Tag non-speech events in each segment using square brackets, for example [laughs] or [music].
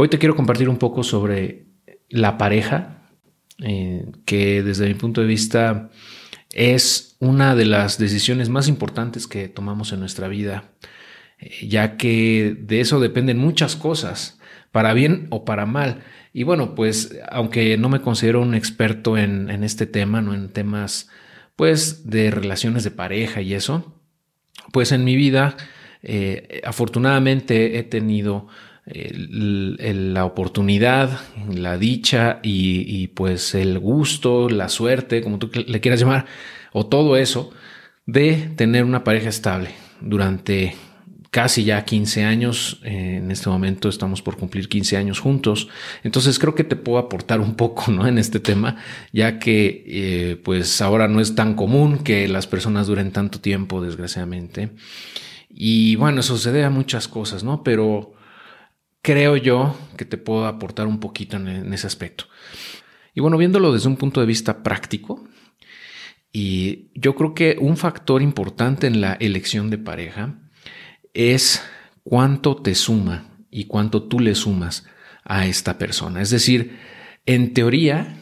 Hoy te quiero compartir un poco sobre la pareja, eh, que desde mi punto de vista es una de las decisiones más importantes que tomamos en nuestra vida, eh, ya que de eso dependen muchas cosas, para bien o para mal. Y bueno, pues aunque no me considero un experto en, este tema, no en temas pues de relaciones de pareja y eso, pues en mi vida eh, afortunadamente he tenido la oportunidad, la dicha y, pues el gusto, la suerte, como tú le quieras llamar, o todo eso, de tener una pareja estable durante casi ya 15 años. en este momento estamos por cumplir 15 años juntos. Entonces creo que te puedo aportar un poco ¿no? en este tema, ya que eh, pues ahora no es tan común que las personas duren tanto tiempo, desgraciadamente. Y bueno, eso se a muchas cosas, ¿no? Pero creo yo que te puedo aportar un poquito en, ese aspecto. Y bueno, viéndolo desde un punto de vista práctico, y yo creo que un factor importante en la elección de pareja es cuánto te suma y cuánto tú le sumas a esta persona. Es decir, en teoría,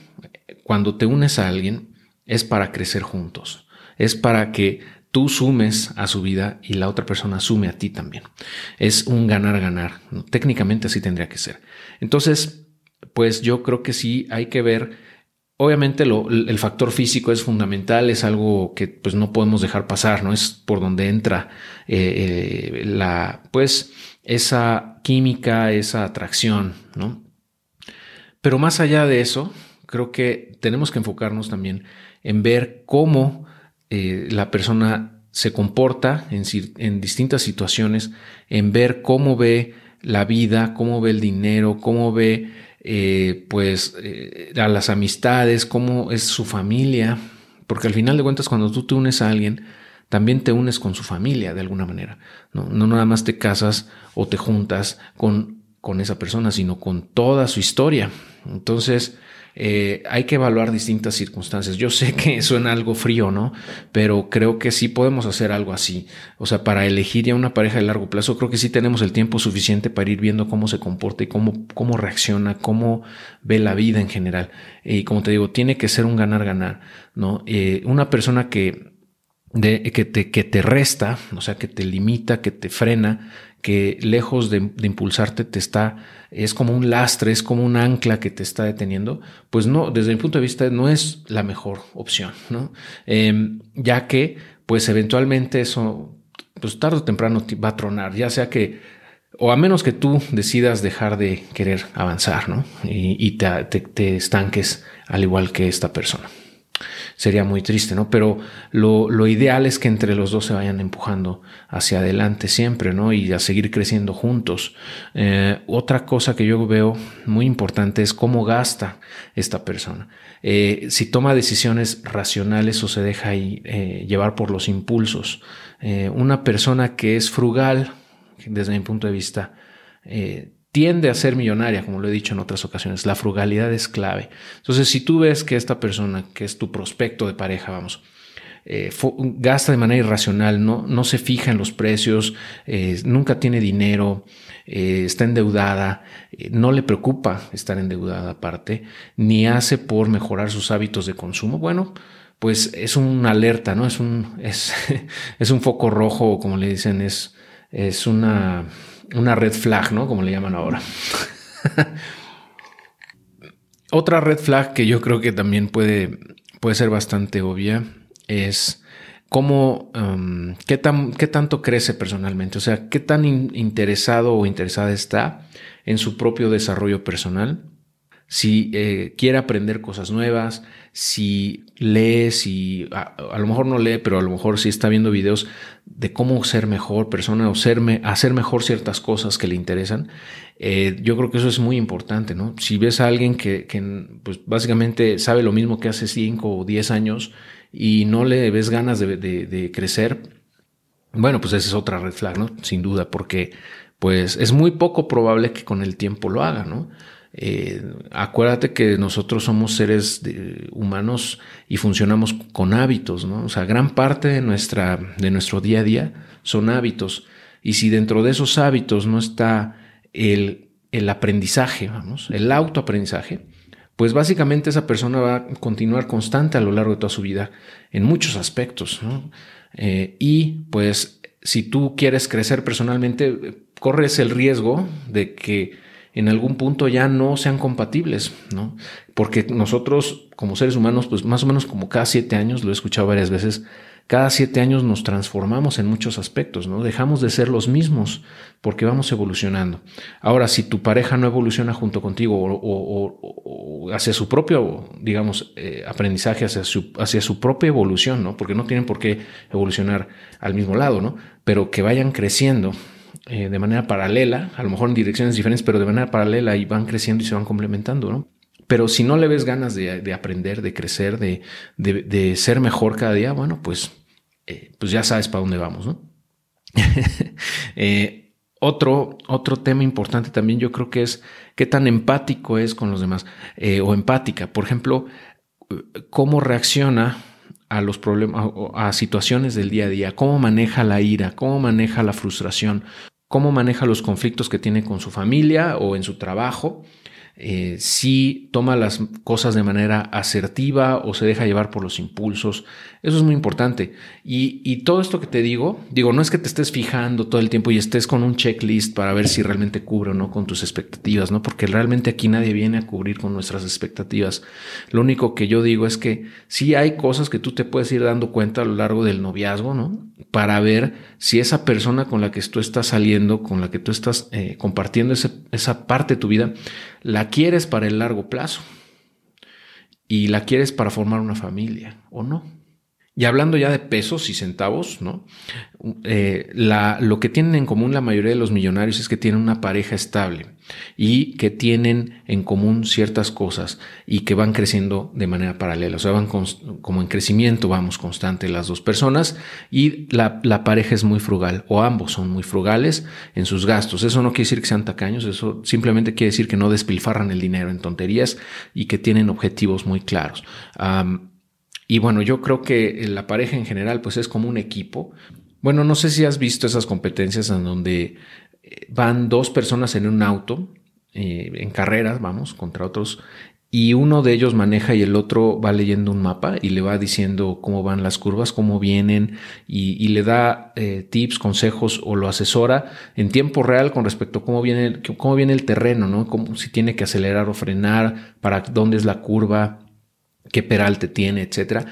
cuando te unes a alguien, es para crecer juntos, es para que tú sumes a su vida y la otra persona sume a ti también. Es un ganar-ganar. Técnicamente así tendría que ser. Entonces, pues yo creo que sí hay que ver. Obviamente el factor físico es fundamental, es algo que pues no podemos dejar pasar, ¿no? Es por donde entra eh, eh, la, pues, esa química, esa atracción, ¿no? Pero más allá de eso, creo que tenemos que enfocarnos también en ver cómo eh, la persona se comporta en, distintas situaciones, en ver cómo ve la vida, cómo ve el dinero, cómo ve eh, pues eh, a las amistades, cómo es su familia, porque al final de cuentas cuando tú te unes a alguien, también te unes con su familia de alguna manera. No, no nada más te casas o te juntas con, con esa persona, sino con toda su historia. Entonces, eh, hay que evaluar distintas circunstancias. Yo sé que [laughs] suena algo frío, ¿no? Pero creo que sí podemos hacer algo así. O sea, para elegir ya una pareja de largo plazo, creo que sí tenemos el tiempo suficiente para ir viendo cómo se comporta y cómo, cómo reacciona, cómo ve la vida en general. Y como te digo, tiene que ser un ganar-ganar, ¿no? Eh, una persona que que, te, que te resta, o sea, que te limita, que te frena, que lejos de, impulsarte te está, es como un lastre, es como un ancla que te está deteniendo, pues no, desde mi punto de vista no es la mejor opción, ¿no? Em, ya que, pues eventualmente eso, pues tarde o temprano va a tronar, ya sea que, o a menos que tú decidas dejar de querer avanzar, ¿no? Y, te estanques al igual que esta persona sería muy triste, ¿no? Pero lo, ideal es que entre los dos se vayan empujando hacia adelante siempre, ¿no? Y a seguir creciendo juntos. Eh, otra cosa que yo veo muy importante es cómo gasta esta persona. Eh, si toma decisiones racionales o se deja ahí, eh, llevar por los impulsos. una persona que es frugal, desde mi punto de vista, tiende a ser millonaria, como lo he dicho en otras ocasiones. La frugalidad es clave. Entonces, si tú ves que esta persona, que es tu prospecto de pareja, vamos, eh, gasta de manera irracional, no, no se fija en los precios, eh, nunca tiene dinero, eh, está endeudada, no le preocupa estar endeudada aparte, ni hace por mejorar sus hábitos de consumo, bueno, pues es una alerta, ¿no? Es un, es, [laughs] es un foco rojo, como le dicen, es, es una una red flag, ¿no? Como le llaman ahora. [laughs] Otra red flag que yo creo que también puede, puede ser bastante obvia es cómo, um, qué, tan, qué tanto crece personalmente, o sea, qué tan interesado o interesada está en su propio desarrollo personal si eh, quiere aprender cosas nuevas, si lee, si a, lo mejor no lee, pero a lo mejor sí está viendo videos de cómo ser mejor persona o hacer mejor ciertas cosas que le interesan, eh, yo creo que eso es muy importante, ¿no? Si ves a alguien que, pues básicamente sabe lo mismo que hace 5 o 10 años y no le ves ganas de, de crecer, bueno, pues esa es otra red flag, ¿no? Sin duda, porque pues es muy poco probable que con el tiempo lo haga, ¿no? Eh, acuérdate que nosotros somos seres humanos y funcionamos con hábitos, ¿no? O sea, gran parte de, nuestra, de nuestro día a día son hábitos. Y si dentro de esos hábitos no está el el aprendizaje, vamos, el autoaprendizaje, pues básicamente esa persona va a continuar constante a lo largo de toda su vida en muchos aspectos. Eh, y pues si tú quieres crecer personalmente, corres el riesgo de que en algún punto ya no sean compatibles, ¿no? Porque nosotros como seres humanos, pues más o menos como cada siete años, lo he escuchado varias veces, cada siete años nos transformamos en muchos aspectos, ¿no? Dejamos de ser los mismos porque vamos evolucionando. Ahora, si tu pareja no evoluciona junto contigo o, hacia su propio, digamos, eh, aprendizaje, hacia su, hacia su propia evolución, ¿no? Porque no tienen por qué evolucionar al mismo lado, ¿no? Pero que vayan creciendo eh, de manera paralela, a lo mejor en direcciones diferentes, pero de manera paralela y van creciendo y se van complementando, ¿no? Pero si no le ves ganas de, aprender, de crecer, de, ser mejor cada día, bueno, pues, eh, pues ya sabes para dónde vamos, ¿no? [laughs] Eh, otro, otro tema importante también yo creo que es qué tan empático es con los demás o empática. Por ejemplo, cómo reacciona a los problemas, a situaciones del día a día, cómo maneja la ira, cómo maneja la frustración, cómo maneja los conflictos que tiene con su familia o en su trabajo eh, si toma las cosas de manera asertiva o se deja llevar por los impulsos. Eso es muy importante. Y, todo esto que te digo, digo, no es que te estés fijando todo el tiempo y estés con un checklist para ver si realmente cubre o no con tus expectativas, ¿no? Porque realmente aquí nadie viene a cubrir con nuestras expectativas. Lo único que yo digo es que sí hay cosas que tú te puedes ir dando cuenta a lo largo del noviazgo, ¿no? Para ver si esa persona con la que tú estás saliendo, con la que tú estás eh, compartiendo esa parte de tu vida, la quieres para el largo plazo y la quieres para formar una familia o no. Y hablando ya de pesos y centavos, ¿no? Eh, lo que tienen en común la mayoría de los millonarios es que tienen una pareja estable y que tienen en común ciertas cosas y que van creciendo de manera paralela. O sea, van como en crecimiento, vamos constante las dos personas y la, la, pareja es muy frugal o ambos son muy frugales en sus gastos. Eso no quiere decir que sean tacaños, eso simplemente quiere decir que no despilfarran el dinero en tonterías y que tienen objetivos muy claros. Y bueno, yo creo que la pareja en general pues es como un equipo. Bueno, no sé si has visto esas competencias en donde van dos personas en un auto, eh, en carreras, vamos, contra otros, y uno de ellos maneja y el otro va leyendo un mapa y le va diciendo cómo van las curvas, cómo vienen y, le da eh, tips, consejos o lo asesora en tiempo real con respecto a cómo viene, cómo viene el terreno, ¿no? Cómo, si tiene que acelerar o frenar, para dónde es la curva, qué peralte tiene, etcétera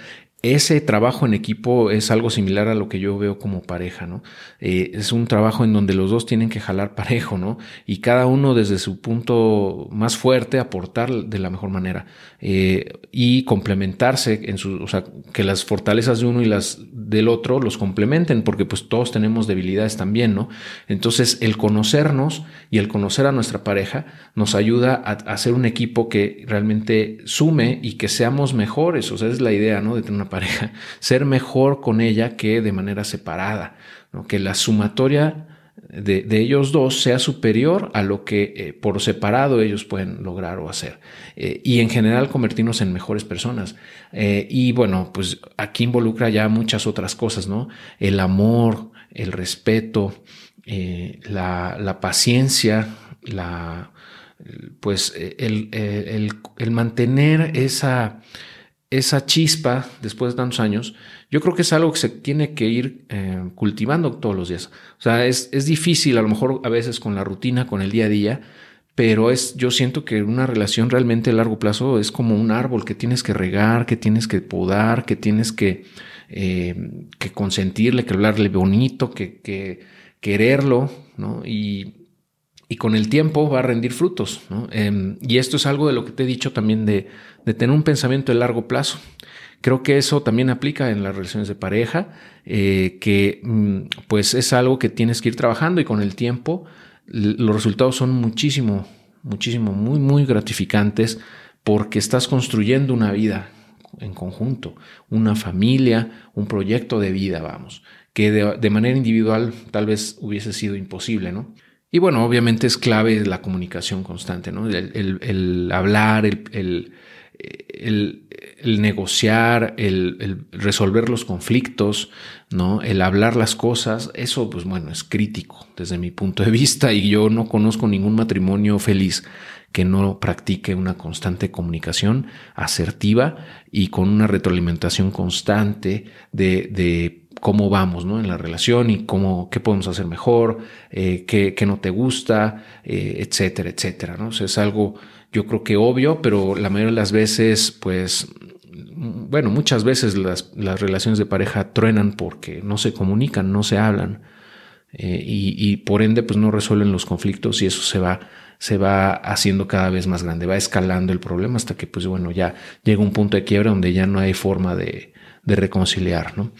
ese trabajo en equipo es algo similar a lo que yo veo como pareja, ¿no? Eh, es un trabajo en donde los dos tienen que jalar [laughs] parejo, ¿no? Y cada uno desde su punto más fuerte aportar de la mejor manera eh, y complementarse en su, o sea, que las fortalezas de uno y las del otro los complementen, porque pues todos tenemos debilidades también, ¿no? Entonces el conocernos y el conocer a nuestra pareja nos ayuda a, a hacer un equipo que realmente sume y que seamos mejores, o sea, es la idea, ¿no? De tener una pareja, ser mejor con ella que de manera separada, que la sumatoria de, ellos dos sea superior a lo que eh, por separado ellos pueden lograr o hacer. Eh, y en general convertirnos en mejores personas. Eh, y bueno, pues aquí involucra ya muchas otras cosas, ¿no? El amor, el respeto, la, paciencia, la, pues el mantener esa esa chispa después de tantos años, yo creo que es algo que se tiene que ir eh, cultivando todos los días. O sea, es, es, difícil a lo mejor a veces con la rutina, con el día a día, pero es, yo siento que una relación realmente a largo plazo es como un árbol que tienes que regar, que tienes que podar, que tienes que, eh, que consentirle, que hablarle bonito, que, que quererlo, ¿no? Y y con el tiempo va a rendir frutos. Em, y esto es algo de lo que te he dicho también de, tener un pensamiento de largo plazo. Creo que eso también aplica en las relaciones de pareja, eh, que mm, pues es algo que tienes que ir trabajando y con el tiempo los resultados son muchísimo, muchísimo, muy, muy gratificantes porque estás construyendo una vida en conjunto, una familia, un proyecto de vida, vamos, que de, de manera individual tal vez hubiese sido imposible, ¿no? Y bueno, obviamente es clave la comunicación constante, ¿no? El, hablar, el, el, negociar, el, resolver los conflictos, ¿no? El hablar las cosas, eso, pues bueno, es crítico desde mi punto de vista y yo no conozco ningún matrimonio feliz que no practique una constante comunicación asertiva y con una retroalimentación constante de, cómo vamos en la relación y cómo, qué podemos hacer mejor, eh, qué, no te gusta, eh, etcétera, etcétera. ¿no? es algo yo creo que obvio, pero la mayoría de las veces, pues, bueno, muchas veces las, relaciones de pareja truenan porque no se comunican, no se hablan eh, y, por ende, pues no resuelven los conflictos y eso se va, se va haciendo cada vez más grande, va escalando el problema hasta que, pues bueno, ya llega un punto de quiebra donde ya no hay forma de, de reconciliar, ¿no?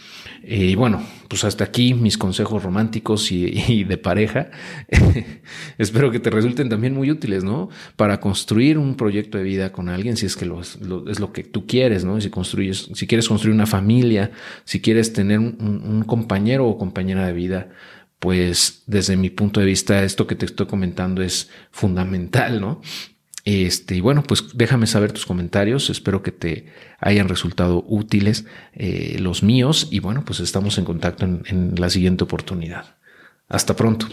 Y bueno, pues hasta aquí mis consejos románticos y, [laughs] de pareja. [laughs] Espero que te resulten también muy útiles, ¿no? Para construir un proyecto de vida con alguien, si es que lo, es lo que tú quieres, ¿no? Si construyes, si quieres construir una familia, si quieres tener un compañero o compañera de vida, pues desde mi punto de vista esto que te estoy comentando es fundamental, ¿no? Este, y bueno, pues déjame saber tus comentarios. Espero que te hayan resultado útiles eh, los míos. Y bueno, pues estamos en contacto en la siguiente oportunidad. Hasta pronto.